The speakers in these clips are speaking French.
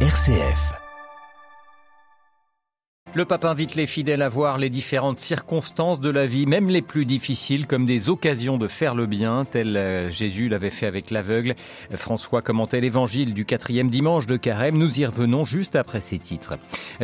RCF. Le pape invite les fidèles à voir les différentes circonstances de la vie, même les plus difficiles, comme des occasions de faire le bien, tel euh, Jésus l'avait fait avec l'aveugle. François commentait l'évangile du quatrième dimanche de Carême. Nous y revenons juste après ces titres.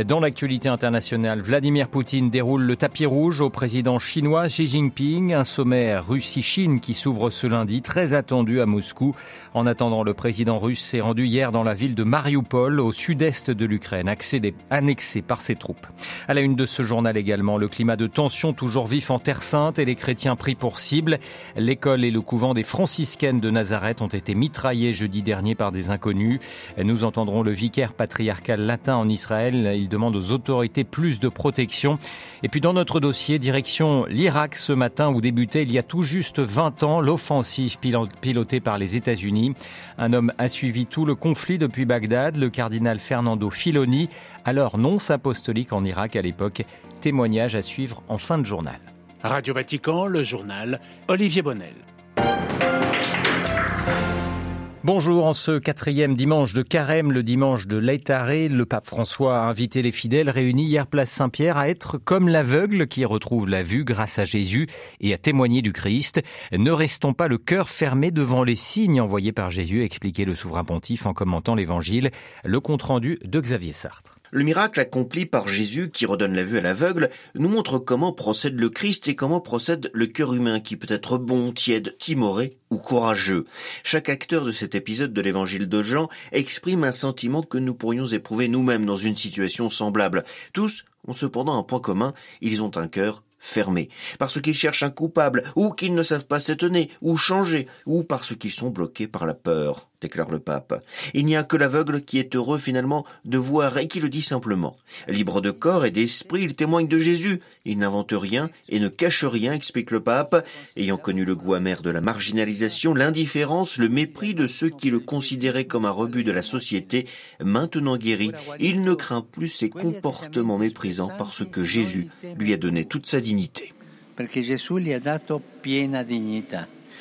Dans l'actualité internationale, Vladimir Poutine déroule le tapis rouge au président chinois Xi Jinping, un sommet Russie-Chine qui s'ouvre ce lundi, très attendu à Moscou. En attendant, le président russe s'est rendu hier dans la ville de Mariupol, au sud-est de l'Ukraine, annexée par ses troupes. À la une de ce journal également, le climat de tension toujours vif en Terre Sainte et les chrétiens pris pour cible. L'école et le couvent des franciscaines de Nazareth ont été mitraillés jeudi dernier par des inconnus. Nous entendrons le vicaire patriarcal latin en Israël. Il demande aux autorités plus de protection. Et puis dans notre dossier, direction l'Irak ce matin où débutait il y a tout juste 20 ans l'offensive pilotée par les États-Unis. Un homme a suivi tout le conflit depuis Bagdad, le cardinal Fernando Filoni, alors nonce apostolique en Irak à l'époque. Témoignage à suivre en fin de journal. Radio Vatican, le journal, Olivier Bonnel. Bonjour, en ce quatrième dimanche de carême, le dimanche de l'Aïtaré, le pape François a invité les fidèles réunis hier place Saint-Pierre à être comme l'aveugle qui retrouve la vue grâce à Jésus et à témoigner du Christ. Ne restons pas le cœur fermé devant les signes envoyés par Jésus, expliquait le souverain pontife en commentant l'évangile. Le compte rendu de Xavier Sartre. Le miracle accompli par Jésus qui redonne la vue à l'aveugle nous montre comment procède le Christ et comment procède le cœur humain qui peut être bon, tiède, timoré ou courageux. Chaque acteur de cet épisode de l'évangile de Jean exprime un sentiment que nous pourrions éprouver nous-mêmes dans une situation semblable. Tous ont cependant un point commun, ils ont un cœur fermé, parce qu'ils cherchent un coupable, ou qu'ils ne savent pas s'étonner, ou changer, ou parce qu'ils sont bloqués par la peur déclare le pape. Il n'y a que l'aveugle qui est heureux finalement de voir et qui le dit simplement. Libre de corps et d'esprit, il témoigne de Jésus. Il n'invente rien et ne cache rien, explique le pape. Ayant connu le goût amer de la marginalisation, l'indifférence, le mépris de ceux qui le considéraient comme un rebut de la société, maintenant guéri, il ne craint plus ses comportements méprisants parce que Jésus lui a donné toute sa dignité.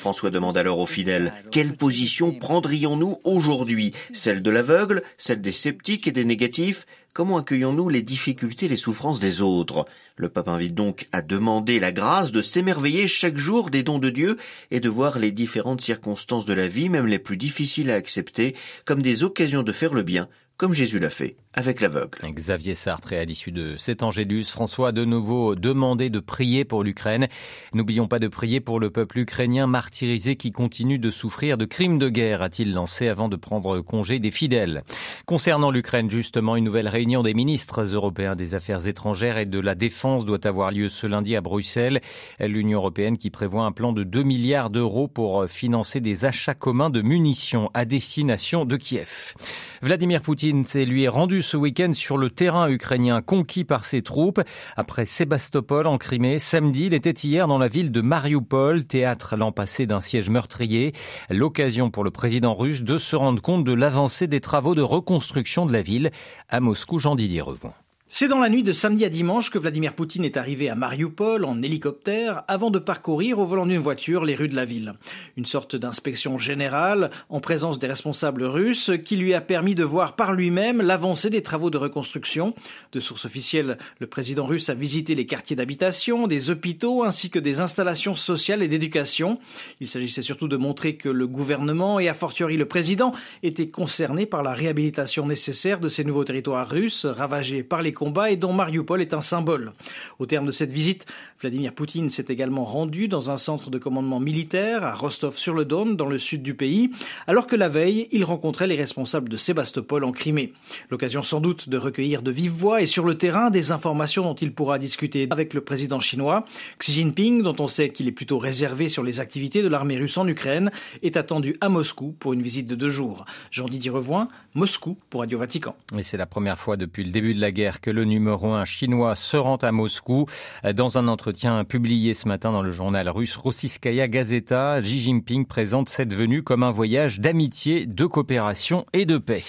François demande alors aux fidèles, quelle position prendrions-nous aujourd'hui? Celle de l'aveugle, celle des sceptiques et des négatifs? Comment accueillons-nous les difficultés et les souffrances des autres? Le pape invite donc à demander la grâce de s'émerveiller chaque jour des dons de Dieu et de voir les différentes circonstances de la vie, même les plus difficiles à accepter, comme des occasions de faire le bien, comme Jésus l'a fait avec l'aveugle. Xavier Sartre, et à l'issue de cet Angélus, François a de nouveau demandé de prier pour l'Ukraine. N'oublions pas de prier pour le peuple ukrainien martyrisé qui continue de souffrir de crimes de guerre, a-t-il lancé avant de prendre congé des fidèles. Concernant l'Ukraine, justement, une nouvelle réunion des ministres européens des Affaires étrangères et de la Défense doit avoir lieu ce lundi à Bruxelles. L'Union européenne qui prévoit un plan de 2 milliards d'euros pour financer des achats communs de munitions à destination de Kiev. Vladimir Poutine s'est lui rendu ce week-end sur le terrain ukrainien conquis par ses troupes. Après Sébastopol en Crimée, samedi, il était hier dans la ville de Mariupol, théâtre l'an passé d'un siège meurtrier. L'occasion pour le président russe de se rendre compte de l'avancée des travaux de reconstruction de la ville. À Moscou, Jean-Didier Revon. C'est dans la nuit de samedi à dimanche que Vladimir Poutine est arrivé à Mariupol en hélicoptère avant de parcourir au volant d'une voiture les rues de la ville. Une sorte d'inspection générale en présence des responsables russes qui lui a permis de voir par lui-même l'avancée des travaux de reconstruction. De sources officielles, le président russe a visité les quartiers d'habitation, des hôpitaux ainsi que des installations sociales et d'éducation. Il s'agissait surtout de montrer que le gouvernement et a fortiori le président étaient concernés par la réhabilitation nécessaire de ces nouveaux territoires russes ravagés par les combat et dont Mariupol est un symbole. Au terme de cette visite, Vladimir Poutine s'est également rendu dans un centre de commandement militaire à Rostov-sur-le-Don, dans le sud du pays, alors que la veille, il rencontrait les responsables de Sébastopol en Crimée. L'occasion sans doute de recueillir de vive voix et sur le terrain des informations dont il pourra discuter avec le président chinois. Xi Jinping, dont on sait qu'il est plutôt réservé sur les activités de l'armée russe en Ukraine, est attendu à Moscou pour une visite de deux jours. Jean-Didier Revoin, Moscou pour Radio Vatican. Et c'est la première fois depuis le début de la guerre que le numéro un chinois se rend à Moscou. Dans un entretien publié ce matin dans le journal russe Rossiskaya Gazeta, Xi Jinping présente cette venue comme un voyage d'amitié, de coopération et de paix.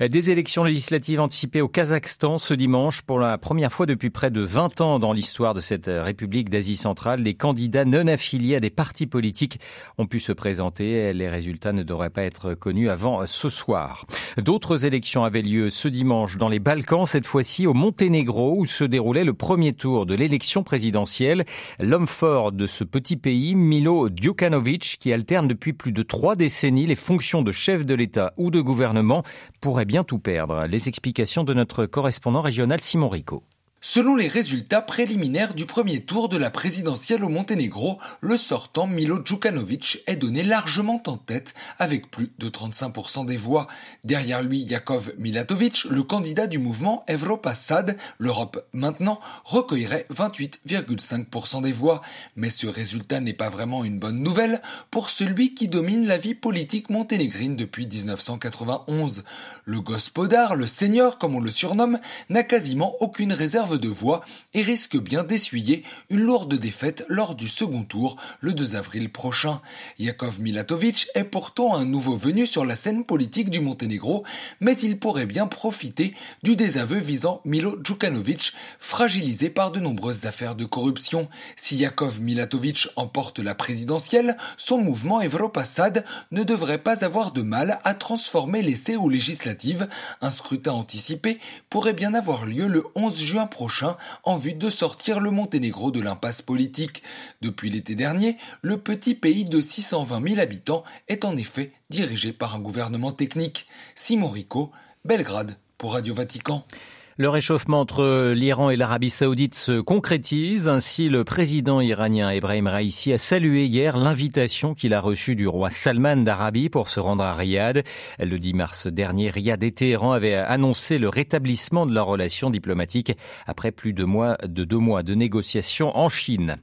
Des élections législatives anticipées au Kazakhstan ce dimanche. Pour la première fois depuis près de 20 ans dans l'histoire de cette République d'Asie centrale, les candidats non affiliés à des partis politiques ont pu se présenter. Les résultats ne devraient pas être connus avant ce soir. D'autres élections avaient lieu ce dimanche dans les Balkans, cette fois-ci au Monténégro, où se déroulait le premier tour de l'élection présidentielle. L'homme fort de ce petit pays, Milo Djukanovic, qui alterne depuis plus de trois décennies les fonctions de chef de l'État ou de gouvernement, pourrait bien tout perdre. Les explications de notre correspondant régional Simon Rico. Selon les résultats préliminaires du premier tour de la présidentielle au Monténégro, le sortant Milo Djukanovic est donné largement en tête avec plus de 35% des voix. Derrière lui, Yakov Milatovic, le candidat du mouvement Evropa SAD, l'Europe maintenant, recueillerait 28,5% des voix. Mais ce résultat n'est pas vraiment une bonne nouvelle pour celui qui domine la vie politique monténégrine depuis 1991. Le gospodar, le seigneur comme on le surnomme, n'a quasiment aucune réserve de voix et risque bien d'essuyer une lourde défaite lors du second tour le 2 avril prochain. Yakov Milatovic est pourtant un nouveau venu sur la scène politique du Monténégro, mais il pourrait bien profiter du désaveu visant Milo Djukanovic, fragilisé par de nombreuses affaires de corruption. Si Yakov Milatovic emporte la présidentielle, son mouvement Evropa SAD ne devrait pas avoir de mal à transformer l'essai aux législatives. Un scrutin anticipé pourrait bien avoir lieu le 11 juin en vue de sortir le Monténégro de l'impasse politique. Depuis l'été dernier, le petit pays de 620 000 habitants est en effet dirigé par un gouvernement technique. Simon Rico, Belgrade pour Radio Vatican. Le réchauffement entre l'Iran et l'Arabie saoudite se concrétise. Ainsi, le président iranien Ebrahim Raisi a salué hier l'invitation qu'il a reçue du roi Salman d'Arabie pour se rendre à Riyad. Le 10 mars dernier, Riyad et Téhéran avaient annoncé le rétablissement de leurs relations diplomatiques après plus de, mois, de deux mois de négociations en Chine.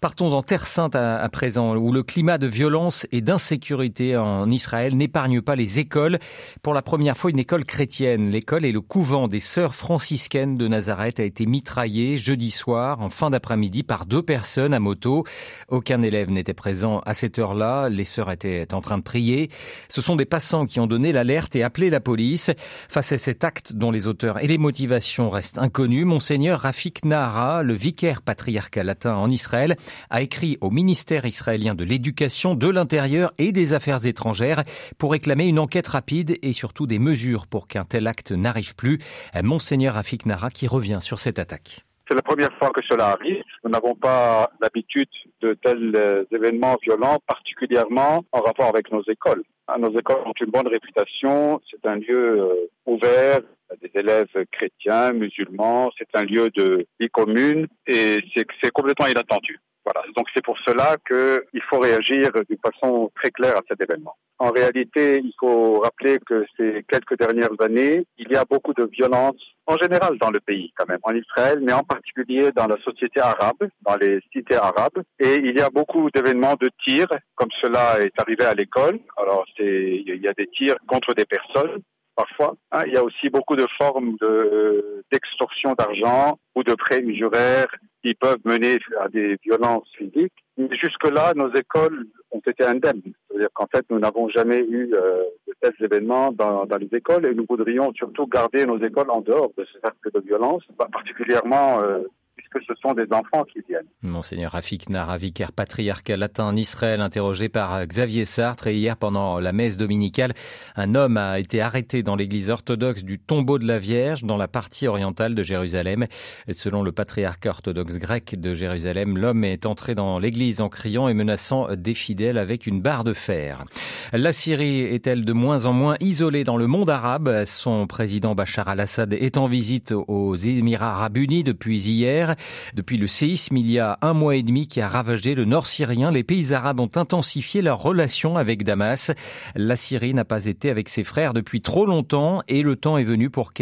Partons en Terre Sainte à, présent, où le climat de violence et d'insécurité en Israël n'épargne pas les écoles. Pour la première fois, une école chrétienne. L'école est le couvent des sœurs franciscaine de Nazareth a été mitraillée jeudi soir en fin d'après-midi par deux personnes à moto. Aucun élève n'était présent à cette heure-là. Les sœurs étaient en train de prier. Ce sont des passants qui ont donné l'alerte et appelé la police. Face à cet acte dont les auteurs et les motivations restent inconnus, Monseigneur Rafik Nahara, le vicaire patriarcal latin en Israël, a écrit au ministère israélien de l'Éducation, de l'Intérieur et des Affaires étrangères pour réclamer une enquête rapide et surtout des mesures pour qu'un tel acte n'arrive plus. Monseigneur Monseigneur Nara qui revient sur cette attaque. C'est la première fois que cela arrive. Nous n'avons pas l'habitude de tels euh, événements violents, particulièrement en rapport avec nos écoles. Ah, nos écoles ont une bonne réputation. C'est un lieu euh, ouvert à des élèves chrétiens, musulmans. C'est un lieu de vie commune et c'est complètement inattendu. Voilà. Donc c'est pour cela qu'il faut réagir d'une façon très claire à cet événement. En réalité, il faut rappeler que ces quelques dernières années, il y a beaucoup de violence en général dans le pays quand même, en Israël, mais en particulier dans la société arabe, dans les cités arabes. Et il y a beaucoup d'événements de tirs, comme cela est arrivé à l'école. Alors, c'est, il y a des tirs contre des personnes, parfois. Hein. Il y a aussi beaucoup de formes de, d'extorsion d'argent ou de prêts usuraires qui peuvent mener à des violences physiques. Jusque-là, nos écoles ont été indemnes. C'est-à-dire qu'en fait, nous n'avons jamais eu euh, de tels événements dans, dans, les écoles et nous voudrions surtout garder nos écoles en dehors de ce cercle de violence, particulièrement euh, puisque ce sont des enfants qui viennent. Monseigneur Rafik Nara, vicaire patriarcal latin en Israël, interrogé par Xavier Sartre. Et hier, pendant la messe dominicale, un homme a été arrêté dans l'église orthodoxe du tombeau de la Vierge, dans la partie orientale de Jérusalem. Selon le patriarcat orthodoxe grec de Jérusalem, l'homme est entré dans l'église en criant et menaçant des fidèles avec une barre de fer. La Syrie est-elle de moins en moins isolée dans le monde arabe? Son président Bachar al-Assad est en visite aux Émirats arabes unis depuis hier. Depuis le séisme il y a un mois et demi qui a ravagé le nord syrien, les pays arabes ont intensifié leurs relations avec Damas. La Syrie n'a pas été avec ses frères depuis trop longtemps et le temps est venu pour,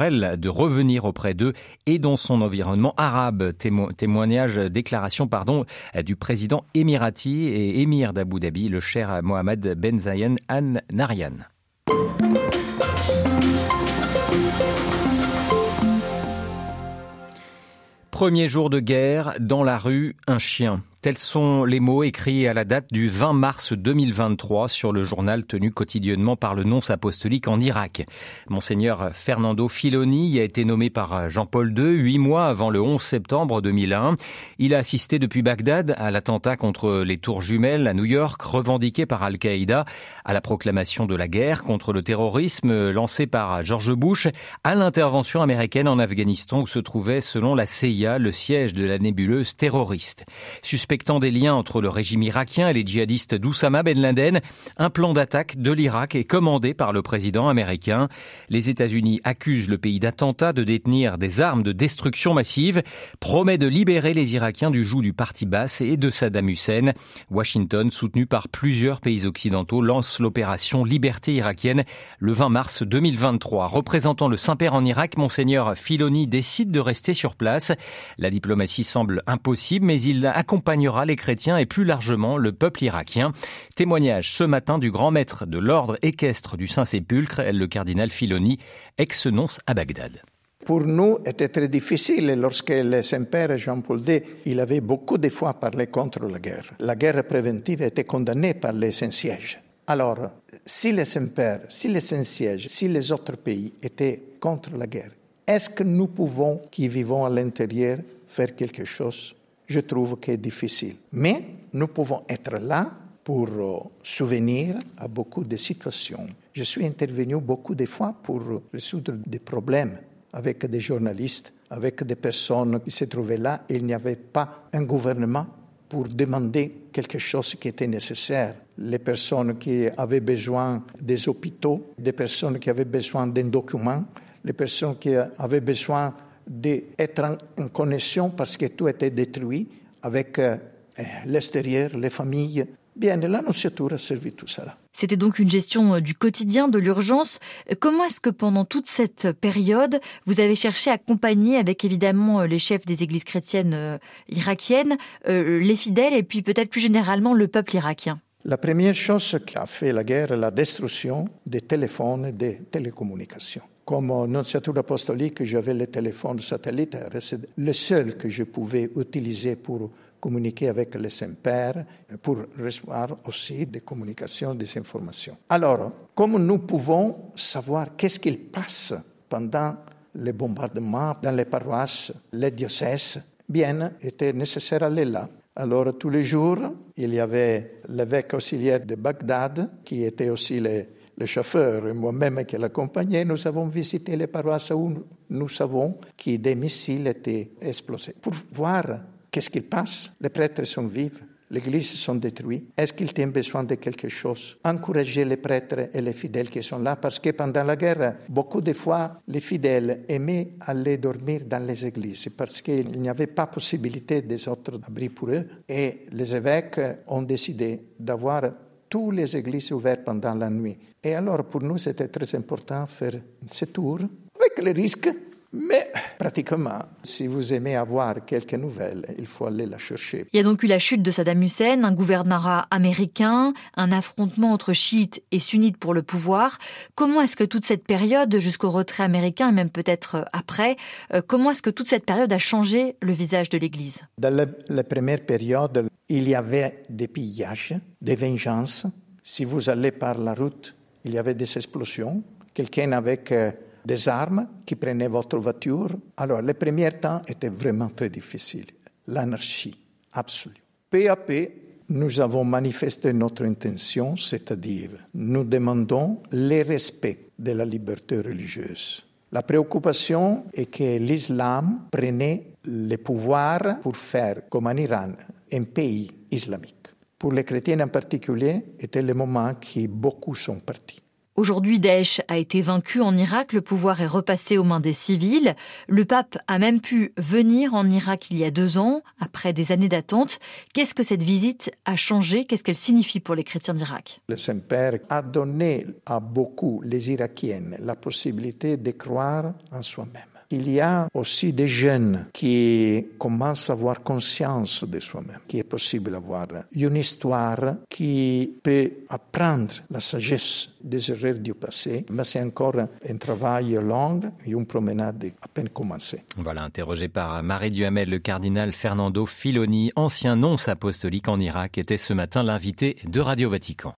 elle de revenir auprès d'eux et dans son environnement arabe. témoignage, déclaration pardon, du président émirati et émir d'Abu Dhabi, le cher Mohamed Ben Zayed Al Nahyan. Premier jour de guerre, dans la rue, un chien. Tels sont les mots écrits à la date du 20 mars 2023 sur le journal tenu quotidiennement par le nonce apostolique en Irak. Monseigneur Fernando Filoni a été nommé par Jean-Paul II huit mois avant le 11 septembre 2001. Il a assisté depuis Bagdad à l'attentat contre les tours jumelles à New York revendiqué par Al-Qaïda, à la proclamation de la guerre contre le terrorisme lancée par George Bush, à l'intervention américaine en Afghanistan où se trouvait, selon la CIA, le siège de la nébuleuse terroriste. Suspectant des liens entre le régime irakien et les djihadistes d'Oussama Ben Laden, un plan d'attaque de l'Irak est commandé par le président américain. Les États-Unis accusent le pays d'attentat, de détenir des armes de destruction massive, promet de libérer les Irakiens du joug du parti basse et de Saddam Hussein. Washington, soutenu par plusieurs pays occidentaux, lance l'opération Liberté irakienne le 20 mars 2023. Représentant le Saint-Père en Irak, Monseigneur Filoni décide de rester sur place. La diplomatie semble impossible, mais il les chrétiens et plus largement le peuple irakien. Témoignage ce matin du grand maître de l'ordre équestre du Saint-Sépulcre, le cardinal Filoni, ex-nonce à Bagdad. Pour nous, était très difficile lorsque le Saint-Père Jean-Paul II, il avait beaucoup de fois parlé contre la guerre. La guerre préventive était condamnée par les Saint-Sièges. Alors, si le Saint-Père, si les Saint-Sièges, si les autres pays étaient contre la guerre, est-ce que nous pouvons, qui vivons à l'intérieur, faire quelque chose Je trouve que c'est difficile. Mais nous pouvons être là pour euh, souvenir à beaucoup de situations. Je suis intervenu beaucoup de fois pour résoudre des problèmes avec des journalistes, avec des personnes qui se trouvaient là. Il n'y avait pas un gouvernement pour demander quelque chose qui était nécessaire. Les personnes qui avaient besoin des hôpitaux, des personnes qui avaient besoin d'un document, les personnes qui avaient besoin d'être en connexion parce que tout était détruit avec euh, l'extérieur, les familles. Bien, l'annonciature a servi tout cela. C'était donc une gestion euh, du quotidien, de l'urgence. Comment est-ce que pendant toute cette période, vous avez cherché à accompagner avec évidemment euh, les chefs des églises chrétiennes euh, irakiennes, les fidèles et puis peut-être plus généralement le peuple irakien? La première chose qui a fait la guerre, la destruction des téléphones et des télécommunications. Comme nonciature apostolique, j'avais le téléphone satellitaire. C'est le seul que je pouvais utiliser pour communiquer avec le Saint-Père pour recevoir aussi des communications, des informations. Alors, comment nous pouvons savoir qu'est-ce qu'il passe pendant les bombardements dans les paroisses, les diocèses Bien, était nécessaire d'aller là. Alors, tous les jours, il y avait l'évêque auxiliaire de Bagdad, qui était aussi le, le chauffeur et moi-même qui l'accompagnais. Nous avons visité les paroisses où nous savons que des missiles étaient explosés pour voir Qu'est-ce qu'il passe Les prêtres sont vifs, l'église sont détruites. Est-ce qu'ils ont besoin de quelque chose? Encourager les prêtres et les fidèles qui sont là, parce que pendant la guerre, beaucoup de fois, les fidèles aimaient aller dormir dans les églises, parce qu'il n'y avait pas possibilité des autres abris pour eux. Et les évêques ont décidé d'avoir toutes les églises ouvertes pendant la nuit. Et alors, pour nous, c'était très important de faire ce tour, avec les risques mais pratiquement, si vous aimez avoir quelques nouvelles, il faut aller la chercher. Il y a donc eu la chute de Saddam Hussein, un gouvernorat américain, un affrontement entre chiites et sunnites pour le pouvoir. Comment est-ce que toute cette période, jusqu'au retrait américain et même peut-être après, euh, comment est-ce que toute cette période a changé le visage de l'Église? Dans la, la première période, il y avait des pillages, des vengeances. Si vous allez par la route, il y avait des explosions. Quelqu'un avec euh, des armes qui prenaient votre voiture. Alors, les premiers temps étaient vraiment très difficiles. L'anarchie absolue. Peu à peu, nous avons manifesté notre intention, c'est-à-dire nous demandons le respect de la liberté religieuse. La préoccupation est que l'islam prenait le pouvoir pour faire, comme en Iran, un pays islamique. Pour les chrétiens en particulier, était le moment qui beaucoup sont partis. Aujourd'hui, Daesh a été vaincu en Irak, le pouvoir est repassé aux mains des civils. Le pape a même pu venir en Irak il y a deux ans, après des années d'attente. Qu'est-ce que cette visite a changé? Qu'est-ce qu'elle signifie pour les chrétiens d'Irak? Le Saint-Père a donné à beaucoup les Irakiennes la possibilité de croire en soi-même. Il y a aussi des jeunes qui commencent à avoir conscience de soi-même, qui est possible d'avoir une histoire qui peut apprendre la sagesse des erreurs du passé, mais c'est encore un travail long et une promenade à peine commencée. Voilà, interrogé par Marie Duhamel, le cardinal Fernando Filoni, ancien nonce apostolique en Irak, était ce matin l'invité de Radio Vatican.